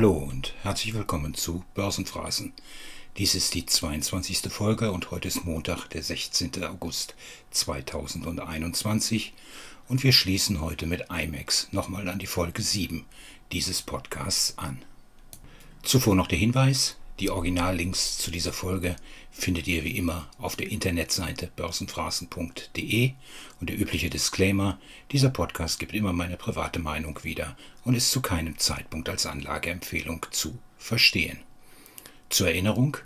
Hallo und herzlich willkommen zu Börsenphrasen. Dies ist die 22. Folge und heute ist Montag, der 16. August 2021 und wir schließen heute mit IMAX nochmal an die Folge 7 dieses Podcasts an. Zuvor noch der Hinweis, die Originallinks zu dieser Folge findet ihr wie immer auf der Internetseite börsenphrasen.de und der übliche Disclaimer, dieser Podcast gibt immer meine private Meinung wieder und ist zu keinem Zeitpunkt als Anlageempfehlung zu verstehen. Zur Erinnerung,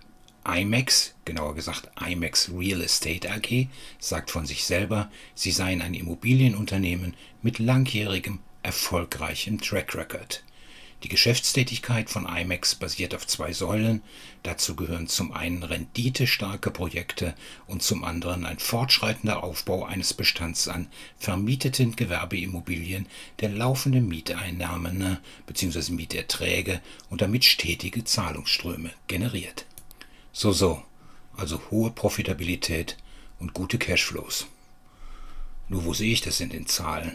IMAX, genauer gesagt IMAX Real Estate AG, sagt von sich selber, sie seien ein Immobilienunternehmen mit langjährigem, erfolgreichem Track Record. Die Geschäftstätigkeit von IMAX basiert auf zwei Säulen. Dazu gehören zum einen renditestarke Projekte und zum anderen ein fortschreitender Aufbau eines Bestands an vermieteten Gewerbeimmobilien, der laufende Mieteinnahmen äh, bzw. Mieterträge und damit stetige Zahlungsströme generiert. So, so, also hohe Profitabilität und gute Cashflows. Nur wo sehe ich das in den Zahlen?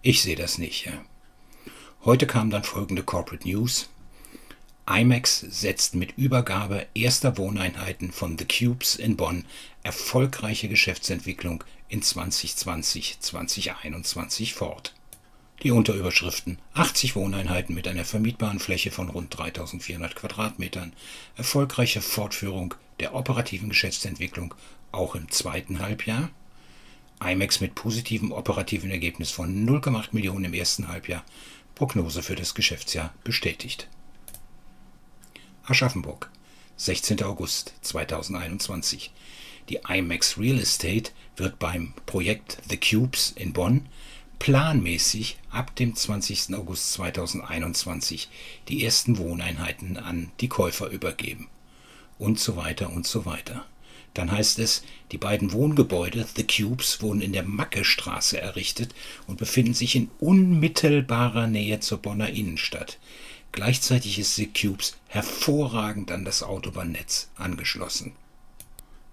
Ich sehe das nicht. Ja. Heute kam dann folgende Corporate News. IMAX setzt mit Übergabe erster Wohneinheiten von The Cubes in Bonn erfolgreiche Geschäftsentwicklung in 2020-2021 fort. Die Unterüberschriften 80 Wohneinheiten mit einer vermietbaren Fläche von rund 3400 Quadratmetern, erfolgreiche Fortführung der operativen Geschäftsentwicklung auch im zweiten Halbjahr, IMAX mit positivem operativen Ergebnis von 0,8 Millionen im ersten Halbjahr Prognose für das Geschäftsjahr bestätigt. Aschaffenburg, 16. August 2021. Die IMAX Real Estate wird beim Projekt The Cubes in Bonn planmäßig ab dem 20. August 2021 die ersten Wohneinheiten an die Käufer übergeben. Und so weiter und so weiter. Dann heißt es, die beiden Wohngebäude The Cubes wurden in der Mackestraße errichtet und befinden sich in unmittelbarer Nähe zur Bonner Innenstadt. Gleichzeitig ist The Cubes hervorragend an das Autobahnnetz angeschlossen.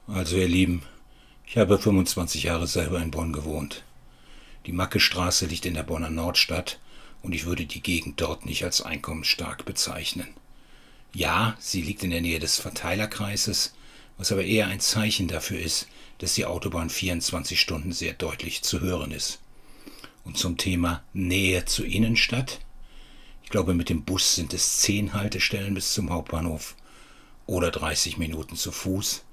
Also ihr Lieben, ich habe 25 Jahre selber in Bonn gewohnt. Die Mackestraße liegt in der Bonner Nordstadt und ich würde die Gegend dort nicht als einkommensstark bezeichnen. Ja, sie liegt in der Nähe des Verteilerkreises, was aber eher ein Zeichen dafür ist, dass die Autobahn 24 Stunden sehr deutlich zu hören ist. Und zum Thema Nähe zur Innenstadt. Ich glaube, mit dem Bus sind es 10 Haltestellen bis zum Hauptbahnhof oder 30 Minuten zu Fuß.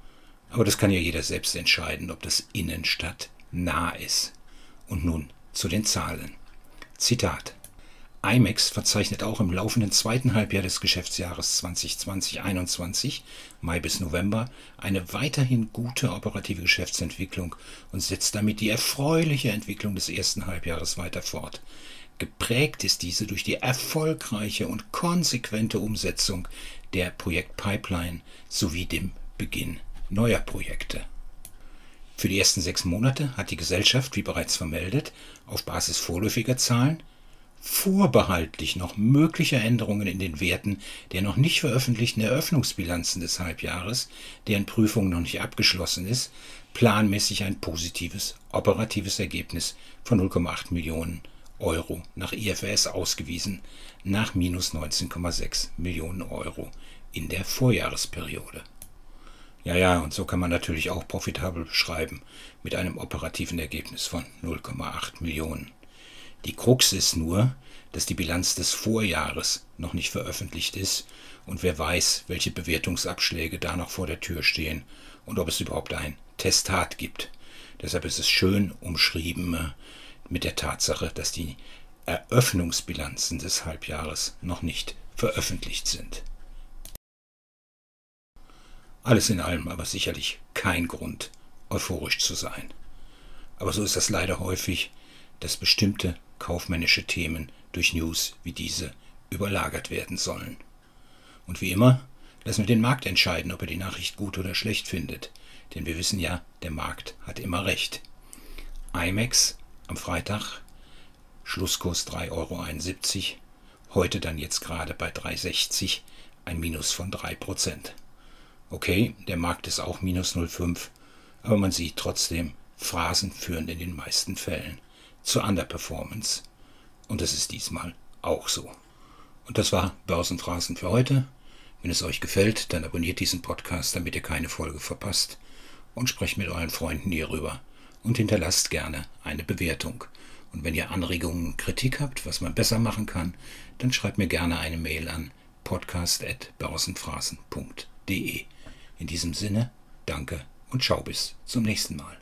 Aber das kann ja jeder selbst entscheiden, ob das Innenstadt nah ist. Und nun zu den Zahlen. Zitat. IMAX verzeichnet auch im laufenden zweiten Halbjahr des Geschäftsjahres 2020-21, Mai bis November, eine weiterhin gute operative Geschäftsentwicklung und setzt damit die erfreuliche Entwicklung des ersten Halbjahres weiter fort. Geprägt ist diese durch die erfolgreiche und konsequente Umsetzung der Projektpipeline sowie dem Beginn neuer Projekte. Für die ersten sechs Monate hat die Gesellschaft, wie bereits vermeldet, auf Basis vorläufiger Zahlen vorbehaltlich noch mögliche Änderungen in den Werten der noch nicht veröffentlichten Eröffnungsbilanzen des Halbjahres, deren Prüfung noch nicht abgeschlossen ist, planmäßig ein positives operatives Ergebnis von 0,8 Millionen Euro nach IFRS ausgewiesen, nach minus 19,6 Millionen Euro in der Vorjahresperiode. Ja, ja, und so kann man natürlich auch profitabel beschreiben mit einem operativen Ergebnis von 0,8 Millionen. Die Krux ist nur, dass die Bilanz des Vorjahres noch nicht veröffentlicht ist und wer weiß, welche Bewertungsabschläge da noch vor der Tür stehen und ob es überhaupt ein Testat gibt. Deshalb ist es schön umschrieben äh, mit der Tatsache, dass die Eröffnungsbilanzen des Halbjahres noch nicht veröffentlicht sind. Alles in allem aber sicherlich kein Grund, euphorisch zu sein. Aber so ist das leider häufig, dass bestimmte kaufmännische Themen durch News wie diese überlagert werden sollen. Und wie immer, lassen wir den Markt entscheiden, ob er die Nachricht gut oder schlecht findet, denn wir wissen ja, der Markt hat immer recht. IMAX am Freitag, Schlusskurs 3,71 Euro, heute dann jetzt gerade bei 3,60, ein Minus von 3%. Okay, der Markt ist auch minus 0,5, aber man sieht trotzdem, Phrasen führen in den meisten Fällen zur Underperformance. Und das ist diesmal auch so. Und das war Börsenphrasen für heute. Wenn es euch gefällt, dann abonniert diesen Podcast, damit ihr keine Folge verpasst. Und sprecht mit euren Freunden hierüber. Und hinterlasst gerne eine Bewertung. Und wenn ihr Anregungen Kritik habt, was man besser machen kann, dann schreibt mir gerne eine Mail an podcast.börsenphrasen.de. In diesem Sinne, danke und schau bis zum nächsten Mal.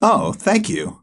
Oh, thank you.